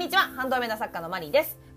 んにちは。ハンドメイド作家のマリーです。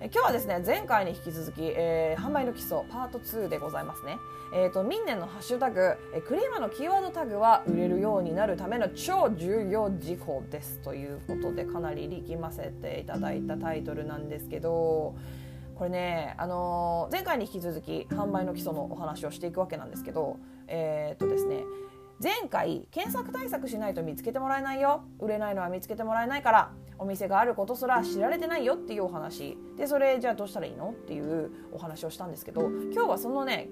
今日はですね前回に引き続き、えー、販売の基礎パート2でございますね。えーと、ミンネのハッシュタグ、えクリーマのキーワードタグは売れるようになるための超重要事項です。ということでかなり力ませていただいたタイトルなんですけどこれね、あのー、前回に引き続き販売の基礎のお話をしていくわけなんですけどえっ、とですね前回検索対策しないと見つけてもらえないよ。売れないのは見つけてもらえないからお店があることすら知られてないよっていうお話。でそれじゃあどうしたらいいのっていうお話をしたんですけど今日はそのね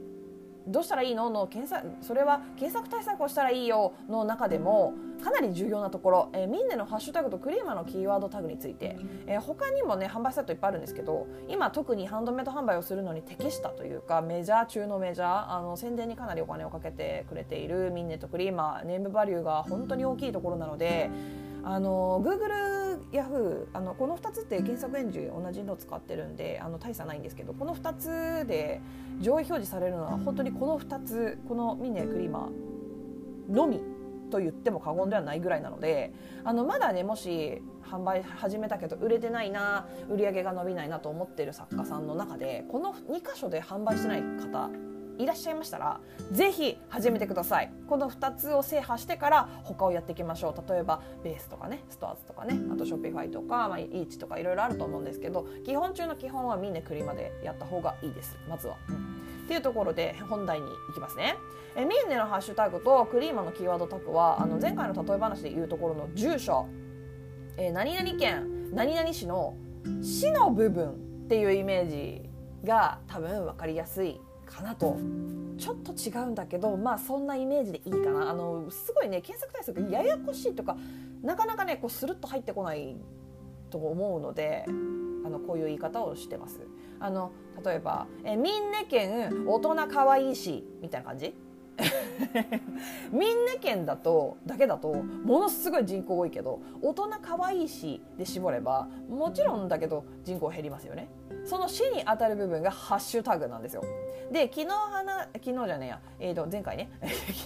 どうしたらいいの？の検索それは検索対策をしたらいいよの中でもかなり重要なところ、えー、ミンネのハッシュタグとクリーマのキーワードタグについて、えー、他にもね販売セットいっぱいあるんですけど今特にハンドメイド販売をするのに適したというかメジャー中のメジャーあの宣伝にかなりお金をかけてくれているミンネとクリーマネームバリューが本当に大きいところなのであの Google、Yahoo あのこの2つって検索エンジン同じのを使ってるんであの大差ないんですけどこの2つで上位表示されるのは本当にこの2つこのミネクリマのみと言っても過言ではないぐらいなのであのまだねもし販売始めたけど売れてないな売り上げが伸びないなと思ってる作家さんの中でこの2箇所で販売してない方いらっしゃいましたらぜひ始めてください。この2つを制覇してから他をやっていきましょう。例えばベースとかねストアーズとかねあとショッピファイとか、まあ、イーチとかいろいろあると思うんですけど基本中の基本はみんな栗までやった方がいいです。まずは。っていうところで本題に行きますね。えミーネのハッシュタグとクリーマのキーワードタグはあの前回の例え話で言うところの住所、えー、何々県何々市の市の部分っていうイメージが多分分かりやすい。かなと。ちょっと違うんだけどまあそんなイメージでいいかな。あのすごいね検索対策ややこしいとかなかなかねこうスルッと入ってこないと思うのであのこういう言い方をしてます。あの例えば「えみんね県大人かわいいし」みたいな感じ？みんね県だとだけだとものすごい人口多いけど大人かわいいしで絞ればもちろんだけど人口減りますよね。その市に当たる部分がハッシュタグなんですよで昨日話昨日じゃねえや、えー、と前回ね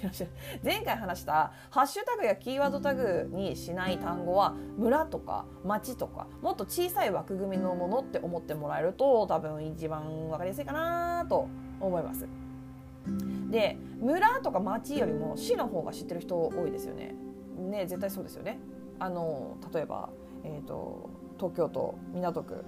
前回話したハッシュタグやキーワードタグにしない単語は村とか町とかもっと小さい枠組みのものって思ってもらえると多分一番分かりやすいかなと思います。で村とか町よりも市の方が知ってる人多いですよね。ね絶対そうですよね。あの例えば、えーと、東京都港区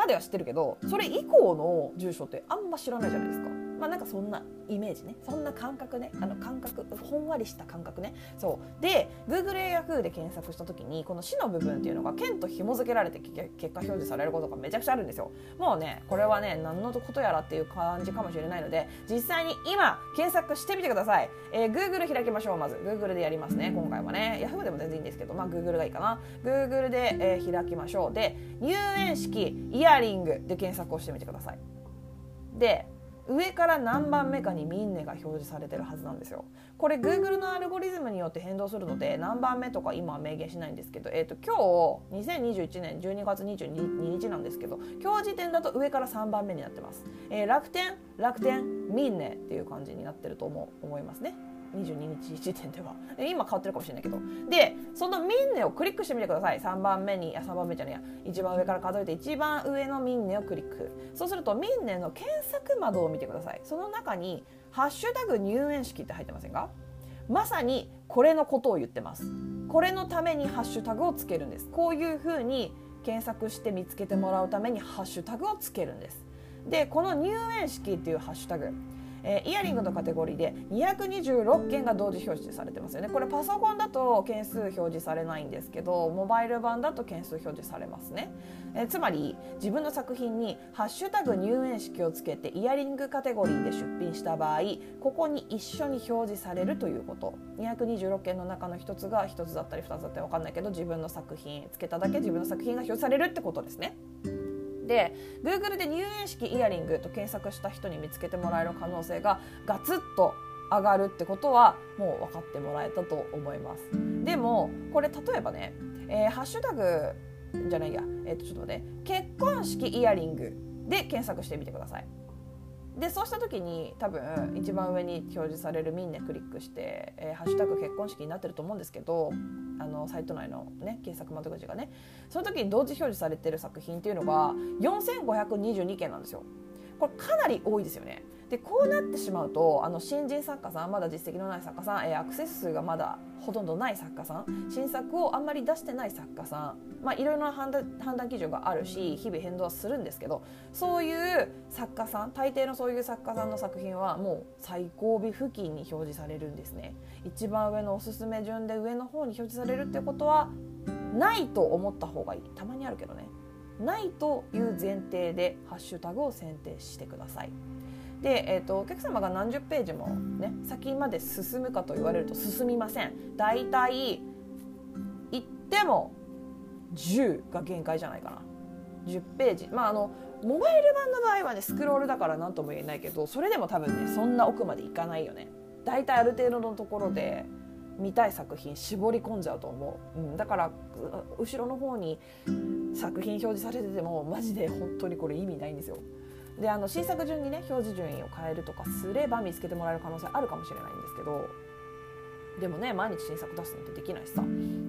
までは知ってるけどそれ以降の住所ってあんま知らないじゃないですか。まあなんかそんなイメージね。そんな感覚ね。あの感覚ほんわりした感覚ね。そう。で Google や Yahoo で検索した時にこの市の部分っていうのが県と紐付けられて結果表示されることがめちゃくちゃあるんですよ。もうねこれはね何のことやらっていう感じかもしれないので実際に今検索してみてください、えー、Google 開きましょうまず。Google でやりますね今回はね。Yahoo でも全然いいんですけどまあ Google がいいかな。Google で、えー、開きましょう。で入園式イヤリングで検索をしてみてください。で上から何番目かにミンネが表示されてるはずなんですよ。これ Google のアルゴリズムによって変動するので何番目とか今は明言しないんですけど、えー、と今日2021年12月22日なんですけど今日時点だと上から3番目になってます。えー、楽天楽天ミンネっていう感じになってると思思いますね。22日時点では。今変わってるかもしれないけど。でそのミンネをクリックしてみてください。3番目にあ3番目じゃねえや。一番上から数えて一番上のミンネをクリック。そうするとミンネの検索窓を見てください。その中に「ハッシュタグ入園式」って入ってませんか？まさにこれのことを言ってます。これのためにハッシュタグをつけるんです。こういうふうに検索して見つけてもらうためにハッシュタグをつけるんです。でこの入園式っていうハッシュタグ。えー、イヤリングのカテゴリーで226件が同時表示されてますよね。これパソコンだと件数表示されないんですけどモバイル版だと件数表示されますね、えー、つまり自分の作品に「ハッシュタグ入園式」をつけてイヤリングカテゴリーで出品した場合ここに一緒に表示されるということ。226件の中の1つが1つだったり2つだったり分かんないけど自分の作品つけただけ自分の作品が表示されるってことですね。で Google で入園式イヤリングと検索した人に見つけてもらえる可能性がガツッと上がるってことはもう分かってもらえたと思います。でもこれ例えばね、えー、ハッシュタグじゃないや、えー、とちょっとね結婚式イヤリングで検索してみてください。でそうした時に多分一番上に表示される「みんねクリックして「えー、ハッシュタグ結婚式」になってると思うんですけどあのサイト内の、ね、検索窓口がねその時に同時表示されてる作品っていうのが4522件なんですよ。これかなり多いですよね。でこうなってしまうとあの新人作家さんまだ実績のない作家さん、えー、アクセス数がまだほとんどない作家さん新作をあんまり出してない作家さん、まあ、いろいろな判断判断基準があるし日々変動はするんですけどそういう作家さん大抵のそういう作家さんの作品はもう最後尾付近に表示されるんですね。一番上のおすすめ順で上の方に表示されるってことはないと思った方がいい。たまにあるけどね。ないという前提でハッシュタグを選定してください。で、えーと、お客様が何十ページも、ね、先まで進むかと言われると進みません。大体行っても10が限界じゃないかな。10ページ。まああのモバイル版の場合はねスクロールだから何とも言えないけどそれでも多分ねそんな奥までいかないよね。大体ある程度のところで見たい作品絞り込んじゃうと思う、うん、だから後ろの方に作品表示されててもマジで本当にこれ意味ないんですよ。であの新作順にね表示順位を変えるとかすれば見つけてもらえる可能性あるかもしれないんですけどでもね毎日新作出すなんてできないしさ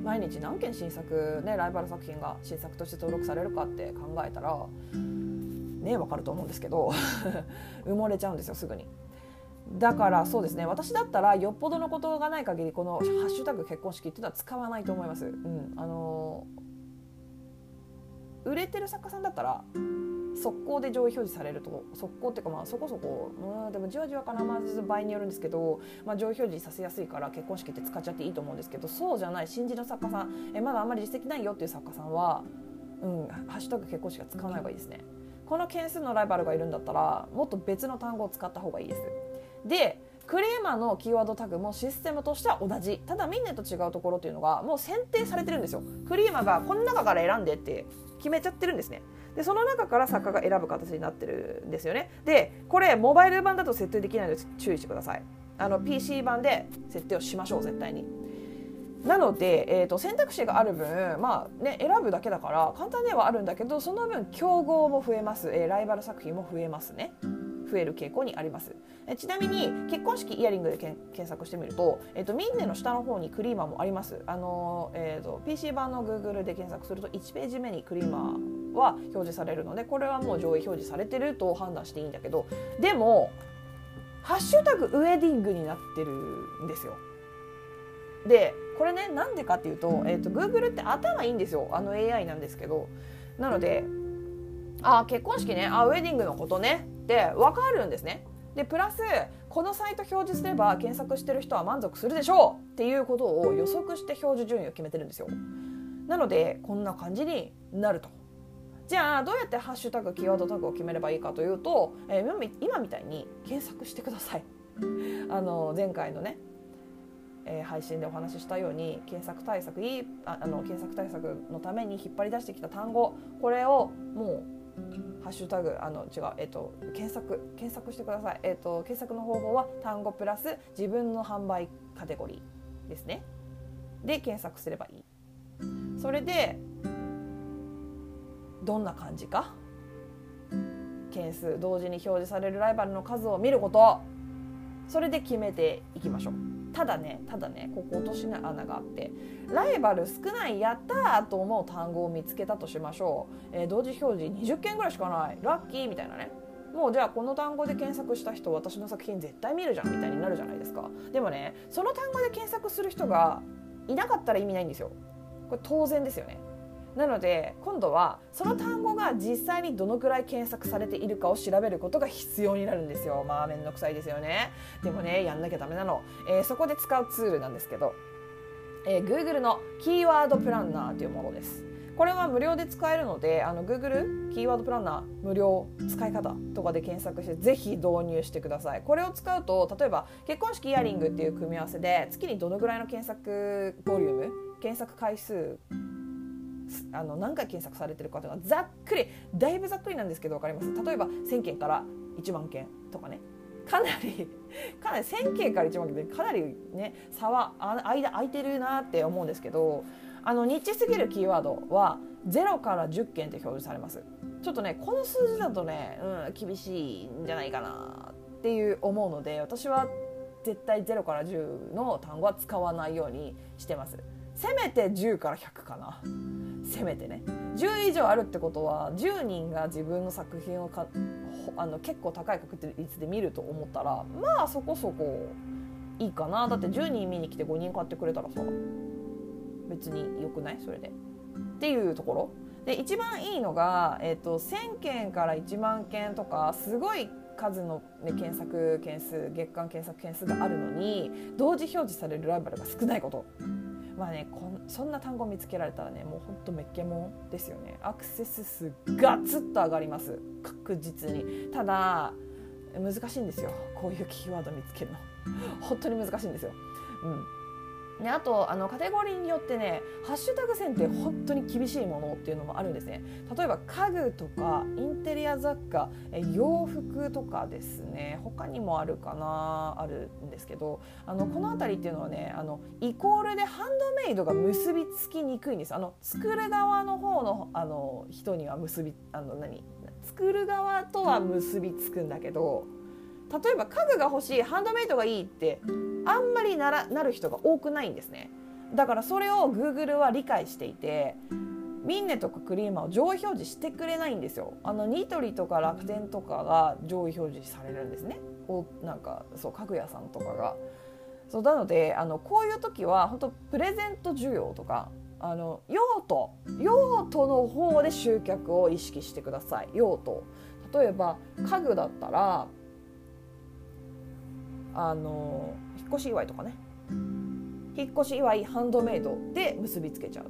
毎日何件新作ねライバル作品が新作として登録されるかって考えたらね分かると思うんですけど 埋もれちゃうんですよすぐに。だからそうですね私だったらよっぽどのことがない限りこの「ハッシュタグ結婚式」っていうのは使わないと思います。うん、あの売れてる作家さんだったら速攻で上位表示されると速攻っていうかまあそこそこうんでもじわじわかなまず場合によるんですけど、まあ、上位表示させやすいから結婚式って使っちゃっていいと思うんですけどそうじゃない新人の作家さんえまだあんまり実績ないよっていう作家さんは、うん、ハッシュタグ結婚式は使わない方がいいですね。この件数のライバルがいるんだったらもっと別の単語を使った方がいいです。でクレーマーのキーワードタグもシステムとしては同じただみんなと違うところっていうのがもう選定されてるんですよクリーマーがこの中から選んでって決めちゃってるんですねでその中から作家が選ぶ形になってるんですよね。でこれモバイル版だと設定できないので注意してください。あの PC 版で設定をしましょう絶対に。なので、えーと、選択肢がある分、まあね、選ぶだけだから簡単ではあるんだけどその分競合も増えます、えー、ライバル作品も増えますね。増える傾向にあります。えちなみに結婚式イヤリングで検索してみると、えーと、ミンネの下の方にクリーマーもあります。あの、えーと、PC 版の Google で検索すると1ページ目にクリーマーは表示されるのでこれはもう上位表示されてると判断していいんだけどでもハッシュタグウェディングになってるんですよ。でこれねなんでかっていうと,、えーと、Google って頭いいんですよ。あの AI なんですけど。なのであ結婚式ね。あウェディングのことね。って分かるんですね。でプラスこのサイト表示すれば検索してる人は満足するでしょう。っていうことを予測して表示順位を決めてるんですよ。なのでこんな感じになると。じゃあどうやってハッシュタグキーワードタグを決めればいいかというと、えー、今みたいに検索してください。あの前回のねえー、配信でお話ししたように検索対策いいああの検索対策のために引っ張り出してきた単語これをもうハッシュタグあの違う、えっと、検索検索してください、えっと、検索の方法は単語プラス自分の販売カテゴリーですね。で検索すればいい。それでどんな感じか？件数同時に表示されるライバルの数を見ること。それで決めていきましょう。ただねただねここ落とし穴があって。ライバル少ないやったーと思う単語を見つけたとしましょう、えー、同時表示20件ぐらいしかない。ラッキーみたいなね。もうじゃあこの単語で検索した人私の作品絶対見るじゃんみたいになるじゃないですか。でもねその単語で検索する人がいなかったら意味ないんですよ。これ当然ですよね。なので今度はその単語が実際にどのくらい検索されているかを調べることが必要になるんですよ。まあ面倒くさいですよね。でもねやんなきゃダメなの、えー、そこで使うツールなんですけど、えー、Google のキーワードプランナーというものです。これは無料で使えるのであの Google キーワードプランナー無料使い方とかで検索してぜひ導入してください。これを使うと例えば結婚式イヤリングっていう組み合わせで月にどのぐらいの検索ボリューム検索回数あの何回検索されてるかというのはざっくりだいぶざっくりなんですけど分かります？例えば1000件から1万件とかね。かなり かなり1000件から1万件でかなりね差は間空いてるなって思うんですけどあのニッチすぎるキーワードは0から10件って表示されます。ちょっとねこの数字だとね、うん、厳しいんじゃないかなっていう思うので私は絶対0から10の単語は使わないようにしてます。せめて10から100かな。せめてね。10以上あるってことは10人が自分の作品をかあの結構高い確率で見ると思ったらまあそこそこいいかな。だって10人見に来て5人買ってくれたらさ別に良くない？それで。っていうところ。で一番いいのが、えーと、1,000件から1万件とかすごい数の、ね、検索件数月間検索件数があるのに同時表示されるライバルが少ないこと。まあねこんそんな単語見つけられたらねもうほんとめっけもんですよね。アクセス数ガツッと上がります。確実に。ただ難しいんですよ。こういうキーワード見つけるの。本当に難しいんですよ。うん。であとあのカテゴリーによってねハッシュタグ選定本当に厳しいものっていうのもあるんですね。例えば家具とかインテリア雑貨洋服とかですね。他にもあるかなあるんですけどあのこの辺りっていうのはねあのイコールでハンドメイドが結びつきにくいんです。あの作る側の方のあの人には結びあの何作る側とは結びつくんだけど例えば家具が欲しいハンドメイドがいいってあんまりならなる人が多くないんですね。だからそれを Google は理解していてミンネとかクリーマーを上位表示してくれないんですよ。あのニトリとか楽天とかが上位表示されるんですね。おなんかそう家具屋さんとかが。そうなのであのこういう時は本当プレゼント需要とかあの用途用途の方で集客を意識してください。用途。例えば家具だったらあの引っ越し祝いとかね。引っ越し祝いハンドメイドで結びつけちゃ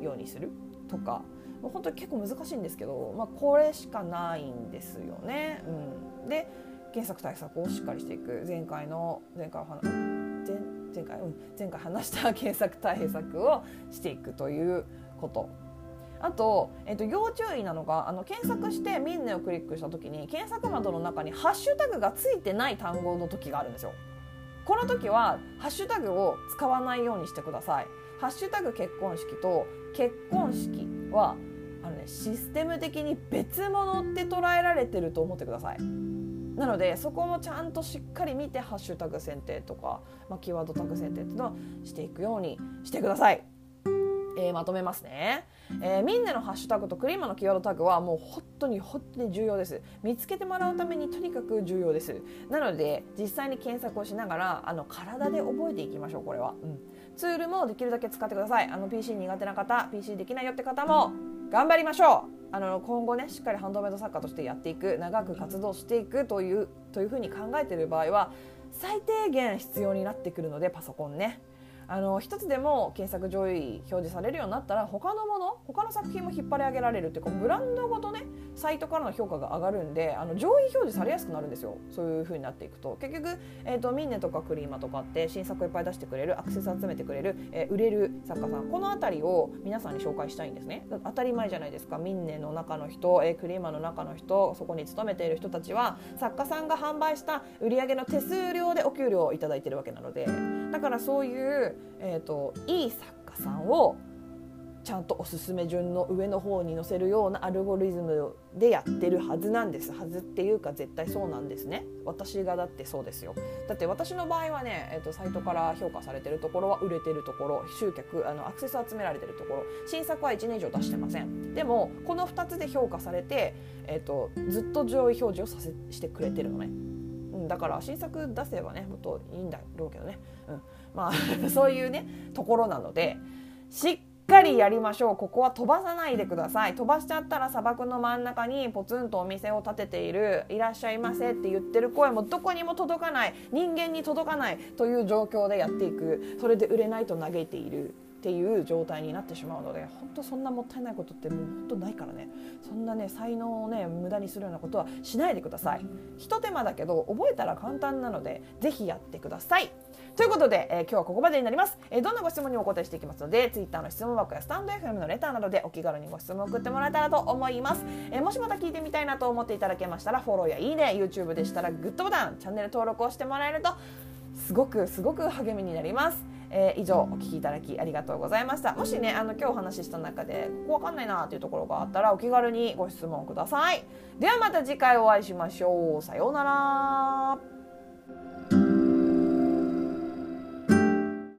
うようにするとか。もう本当に結構難しいんですけど、まあ、これしかないんですよね。うん、で検索対策をしっかりしていく。前回の前回前前回、うん、前回話した検索対策をしていくということ。あと,、えーと、要注意なのがあの検索して「ミンネ」をクリックした時に検索窓の中にハッシュタグがついてない単語の時があるんですよ。この時はハッシュタグを使わないようにしてください。ハッシュタグ結婚式と結婚式はあの、ね、システム的に別物って捉えられてると思ってください。なのでそこもちゃんとしっかり見てハッシュタグ選定とか、まあ、キーワードタグ選定っていうのをしていくようにしてください。えー、まとめますね。えー、みんなのハッシュタグとクリーマのキーワードタグはもう本当に本当に重要です。見つけてもらうためにとにかく重要です。なので実際に検索をしながらあの体で覚えていきましょうこれは、うん、ツールもできるだけ使ってください。あの PC 苦手な方 PC できないよって方も頑張りましょう。あの今後ねしっかりハンドメイド作家としてやっていく長く活動していくというというふうに考えている場合は最低限必要になってくるのでパソコンね。あの一つでも検索上位表示されるようになったら他のもの他の作品も引っ張り上げられるっていうブランドごとねサイトからの評価が上がるんであの上位表示されやすくなるんですよ。そういう風になっていくと。結局、えーと、ミンネとかクリーマとかって新作いっぱい出してくれるアクセス集めてくれる、えー、売れる作家さん。この辺りを皆さんに紹介したいんですね。当たり前じゃないですか。ミンネの中の人、えー、クリーマの中の人そこに勤めている人たちは作家さんが販売した売り上げの手数料でお給料を頂いてるわけなので。だからそういう、えーといい作家さんをちゃんとおすすめ順の上の方に載せるようなアルゴリズムでやってるはずなんです。はずっていうか絶対そうなんですね。私がだってそうですよ。だって私の場合はね、えーと、サイトから評価されてるところは売れてるところ集客あのアクセス集められてるところ新作は1年以上出してません。でもこの2つで評価されて、えーと、ずっと上位表示をさせしてくれてるのね。だから新作出せばねもっといいんだろうけどね、うん、まあ そういうねところなのでしっかりやりましょう。ここは飛ばさないでください。飛ばしちゃったら砂漠の真ん中にポツンとお店を建てている。いらっしゃいませって言ってる声もどこにも届かない。人間に届かないという状況でやっていく。それで売れないと嘆いているっていう状態になってしまうので本当そんなもったいないことってもう本当ないからね。そんなね才能をね無駄にするようなことはしないでください。ひと手間だけど覚えたら簡単なのでぜひやってください。ということで、えー、今日はここまでになります、えー、どんなご質問にお答えしていきますので Twitter の質問箱やスタンド FM のレターなどでお気軽にご質問を送ってもらえたらと思います、えー、もしまた聞いてみたいなと思っていただけましたらフォローやいいね YouTube でしたらグッドボタンチャンネル登録をしてもらえるとすごくすごく励みになります。えー、以上お聞きいただきありがとうございました。もしねあの今日お話しした中でここわかんないなっていうところがあったらお気軽にご質問ください。ではまた次回お会いしましょう。さようなら。